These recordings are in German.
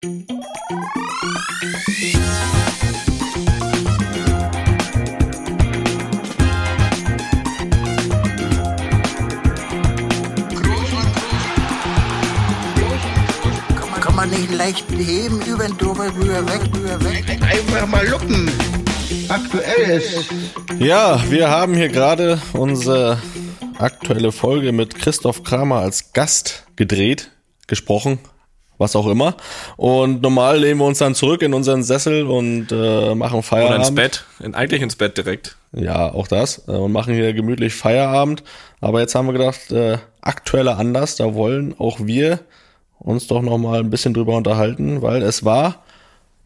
Kann man nicht leicht heben, über den drüber, rüber, weg, rüber, weg. Einfach mal luppen. Aktuelles. Ja, wir haben hier gerade unsere aktuelle Folge mit Christoph Kramer als Gast gedreht, gesprochen, was auch immer. Und normal lehnen wir uns dann zurück in unseren Sessel und äh, machen Feierabend. Oder ins Bett. In, eigentlich ins Bett direkt. Ja, auch das. Äh, und machen hier gemütlich Feierabend. Aber jetzt haben wir gedacht, äh, aktueller Anlass, da wollen auch wir uns doch noch mal ein bisschen drüber unterhalten, weil es war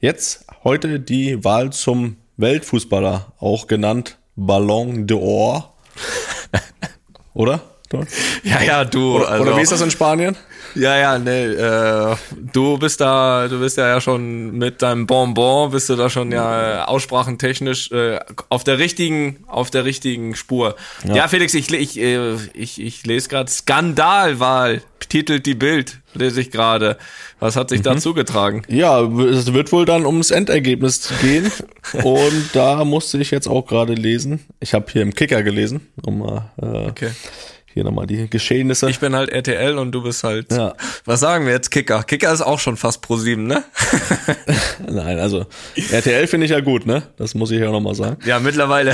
jetzt heute die Wahl zum Weltfußballer, auch genannt Ballon d'Or. Oder? Ja, ja, du. Oder, also, oder wie ist das in Spanien? Ja, ja, nee, äh, du bist da, du bist ja, ja schon mit deinem Bonbon, bist du da schon ja aussprachentechnisch äh, auf der richtigen, auf der richtigen Spur. Ja, ja Felix, ich, ich, äh, ich, ich lese gerade Skandalwahl, titelt die Bild, lese ich gerade. Was hat sich mhm. da zugetragen? Ja, es wird wohl dann ums Endergebnis gehen. und da musste ich jetzt auch gerade lesen. Ich habe hier im Kicker gelesen, um mal äh, okay hier nochmal die Geschehnisse. Ich bin halt RTL und du bist halt. Ja. Was sagen wir jetzt? Kicker. Kicker ist auch schon fast pro sieben, ne? Nein, also RTL finde ich ja gut, ne? Das muss ich ja nochmal sagen. Ja, mittlerweile.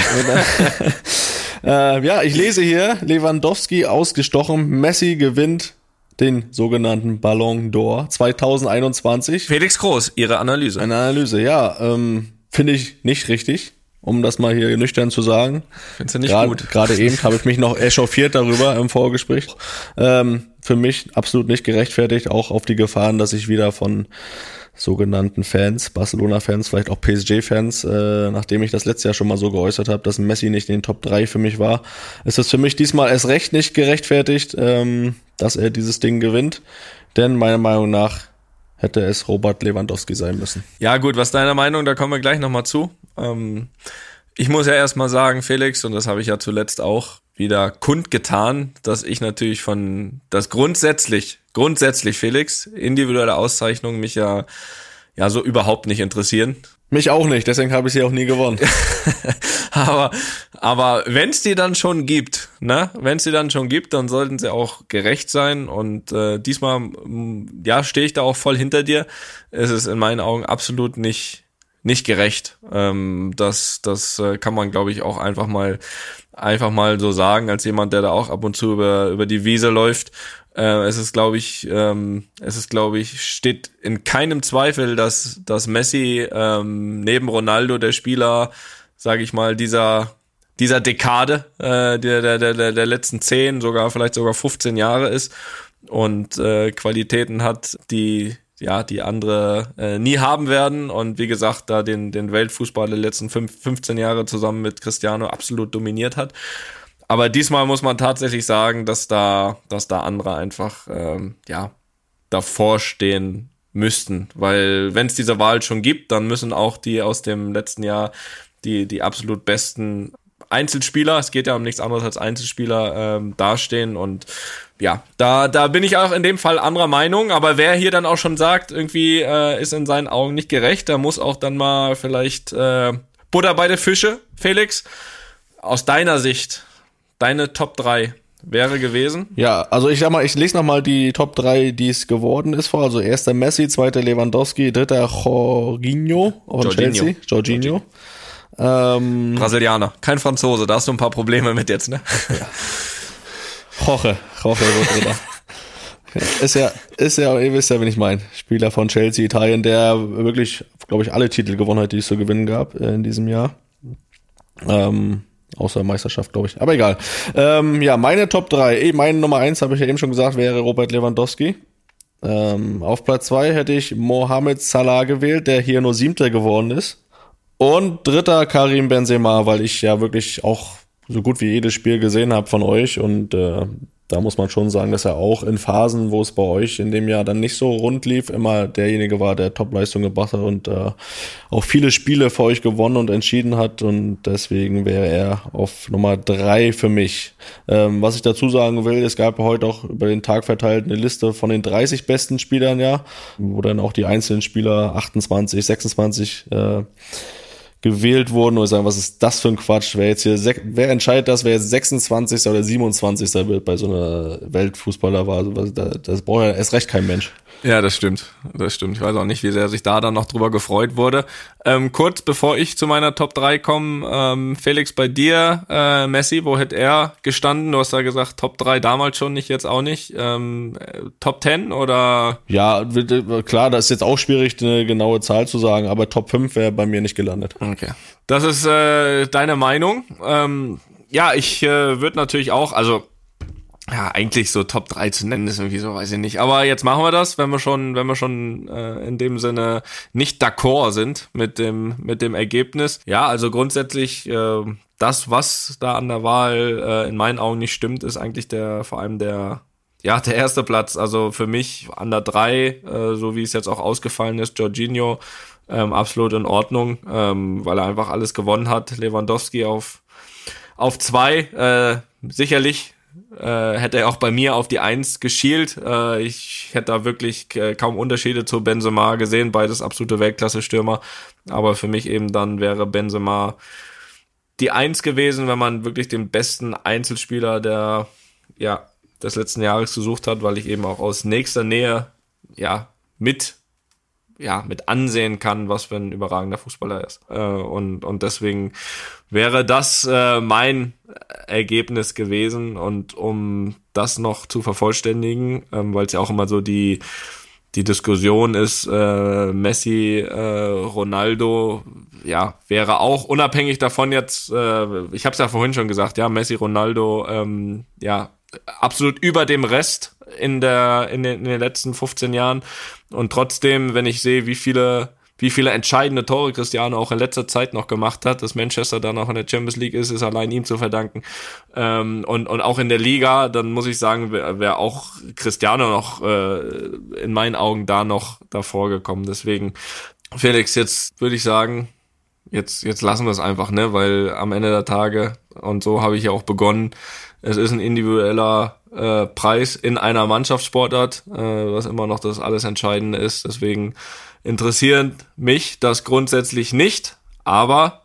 äh, ja, ich lese hier, Lewandowski ausgestochen, Messi gewinnt den sogenannten Ballon d'Or 2021. Felix Groß, Ihre Analyse. Eine Analyse, ja. Ähm, finde ich nicht richtig um das mal hier nüchtern zu sagen. Findest du nicht Grad, gut? Gerade eben habe ich mich noch echauffiert darüber im Vorgespräch. Ähm, für mich absolut nicht gerechtfertigt, auch auf die Gefahren, dass ich wieder von sogenannten Fans, Barcelona-Fans, vielleicht auch PSG-Fans, äh, nachdem ich das letzte Jahr schon mal so geäußert habe, dass Messi nicht in den Top 3 für mich war, ist es für mich diesmal erst recht nicht gerechtfertigt, ähm, dass er dieses Ding gewinnt. Denn meiner Meinung nach hätte es Robert Lewandowski sein müssen. Ja gut, was deiner Meinung, da kommen wir gleich nochmal zu. Ähm, ich muss ja erstmal sagen, Felix, und das habe ich ja zuletzt auch wieder kundgetan, dass ich natürlich von, das grundsätzlich, grundsätzlich, Felix, individuelle Auszeichnungen mich ja, ja so überhaupt nicht interessieren. Mich auch nicht, deswegen habe ich sie auch nie gewonnen. aber aber wenn es die dann schon gibt, ne, wenn es die dann schon gibt, dann sollten sie auch gerecht sein. Und äh, diesmal, ja, stehe ich da auch voll hinter dir. Es ist in meinen Augen absolut nicht nicht gerecht. Ähm, das das äh, kann man, glaube ich, auch einfach mal einfach mal so sagen, als jemand, der da auch ab und zu über über die Wiese läuft. Äh, es ist, glaube ich, ähm, es ist, glaube ich, steht in keinem Zweifel, dass dass Messi ähm, neben Ronaldo der Spieler, sage ich mal, dieser dieser Dekade äh, der, der, der, der letzten zehn, sogar vielleicht sogar 15 Jahre ist und äh, Qualitäten hat, die ja, die andere äh, nie haben werden. Und wie gesagt, da den, den Weltfußball der letzten fünf, 15 Jahre zusammen mit Cristiano absolut dominiert hat. Aber diesmal muss man tatsächlich sagen, dass da, dass da andere einfach, ähm, ja, davor stehen müssten. Weil wenn es diese Wahl schon gibt, dann müssen auch die aus dem letzten Jahr die, die absolut besten Einzelspieler, es geht ja um nichts anderes als Einzelspieler, ähm, dastehen und ja, da, da bin ich auch in dem Fall anderer Meinung, aber wer hier dann auch schon sagt, irgendwie äh, ist in seinen Augen nicht gerecht, der muss auch dann mal vielleicht äh, Butter bei der Fische, Felix. Aus deiner Sicht, deine Top 3 wäre gewesen? Ja, also ich sag mal, ich lese nochmal die Top 3, die es geworden ist vor. Also erster Messi, zweiter Lewandowski, dritter Jorginho von Chelsea. Jorginho. Ähm, Brasilianer, kein Franzose, da hast du ein paar Probleme mit jetzt, ne? Ja. Jorge, Jorge Rodrigo. ist ja, ist ja, ihr wisst ja, wen ich meine. Spieler von Chelsea, Italien, der wirklich, glaube ich, alle Titel gewonnen hat, die es zu gewinnen gab äh, in diesem Jahr. Ähm, außer Meisterschaft, glaube ich. Aber egal. Ähm, ja, meine Top 3. Eh, meine Nummer 1, habe ich ja eben schon gesagt, wäre Robert Lewandowski. Ähm, auf Platz 2 hätte ich Mohamed Salah gewählt, der hier nur Siebter geworden ist. Und dritter Karim Benzema, weil ich ja wirklich auch so gut wie jedes Spiel gesehen habe von euch und äh, da muss man schon sagen, dass er auch in Phasen, wo es bei euch in dem Jahr dann nicht so rund lief, immer derjenige war, der Topleistung gebracht hat und äh, auch viele Spiele für euch gewonnen und entschieden hat. Und deswegen wäre er auf Nummer drei für mich. Ähm, was ich dazu sagen will, es gab heute auch über den Tag verteilt eine Liste von den 30 besten Spielern, ja, wo dann auch die einzelnen Spieler 28, 26 äh, gewählt wurden und sagen, was ist das für ein Quatsch? Wer jetzt hier, wer entscheidet das, wer jetzt 26. oder 27. wird bei so einer Weltfußballer war? Das, das braucht ja erst recht kein Mensch. Ja, das stimmt. Das stimmt. Ich weiß auch nicht, wie sehr sich da dann noch drüber gefreut wurde. Ähm, kurz bevor ich zu meiner Top 3 komme, ähm, Felix, bei dir, äh, Messi, wo hätte er gestanden? Du hast ja gesagt, Top 3 damals schon, nicht jetzt auch nicht. Ähm, Top 10 oder? Ja, klar, das ist jetzt auch schwierig, eine genaue Zahl zu sagen, aber Top 5 wäre bei mir nicht gelandet. Okay. Das ist äh, deine Meinung. Ähm, ja, ich äh, würde natürlich auch, also ja, eigentlich so Top 3 zu nennen ist irgendwie so, weiß ich nicht. Aber jetzt machen wir das, wenn wir schon, wenn wir schon äh, in dem Sinne nicht d'accord sind mit dem, mit dem Ergebnis. Ja, also grundsätzlich äh, das, was da an der Wahl äh, in meinen Augen nicht stimmt, ist eigentlich der, vor allem der, ja, der erste Platz. Also für mich an der 3, äh, so wie es jetzt auch ausgefallen ist, Jorginho, ähm, absolut in Ordnung, ähm, weil er einfach alles gewonnen hat. Lewandowski auf auf zwei, äh, sicherlich äh, hätte er auch bei mir auf die Eins geschielt. Äh, ich hätte da wirklich äh, kaum Unterschiede zu Benzema gesehen, beides absolute Weltklasse-Stürmer. Aber für mich eben dann wäre Benzema die Eins gewesen, wenn man wirklich den besten Einzelspieler der, ja, des letzten Jahres gesucht hat, weil ich eben auch aus nächster Nähe, ja, mit ja, mit ansehen kann, was für ein überragender Fußballer ist. Äh, und, und deswegen wäre das äh, mein Ergebnis gewesen. Und um das noch zu vervollständigen, ähm, weil es ja auch immer so die, die Diskussion ist, äh, Messi, äh, Ronaldo, ja, wäre auch unabhängig davon jetzt, äh, ich habe es ja vorhin schon gesagt, ja, Messi, Ronaldo, ähm, ja, absolut über dem Rest in der in den, in den letzten 15 Jahren und trotzdem, wenn ich sehe, wie viele wie viele entscheidende Tore Cristiano auch in letzter Zeit noch gemacht hat, dass Manchester dann auch in der Champions League ist, ist allein ihm zu verdanken. Ähm, und, und auch in der Liga, dann muss ich sagen, wäre wär auch Cristiano noch äh, in meinen Augen da noch davor gekommen. Deswegen, Felix, jetzt würde ich sagen, jetzt, jetzt lassen wir es einfach, ne? Weil am Ende der Tage, und so habe ich ja auch begonnen, es ist ein individueller äh, Preis in einer Mannschaftssportart, äh, was immer noch das alles Entscheidende ist. Deswegen interessiert mich das grundsätzlich nicht, aber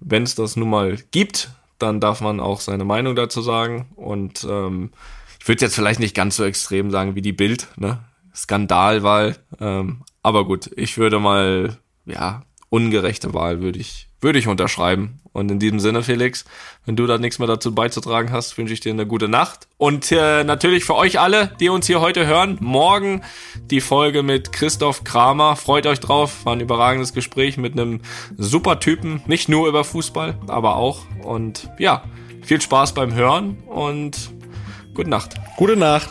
wenn es das nun mal gibt, dann darf man auch seine Meinung dazu sagen. Und ähm, ich würde jetzt vielleicht nicht ganz so extrem sagen wie die Bild, ne? Skandalwahl. Ähm, aber gut, ich würde mal, ja, ungerechte Wahl würde ich, würde ich unterschreiben. Und in diesem Sinne, Felix, wenn du da nichts mehr dazu beizutragen hast, wünsche ich dir eine gute Nacht. Und äh, natürlich für euch alle, die uns hier heute hören, morgen die Folge mit Christoph Kramer. Freut euch drauf. War ein überragendes Gespräch mit einem super Typen. Nicht nur über Fußball, aber auch. Und ja, viel Spaß beim Hören und gute Nacht. Gute Nacht.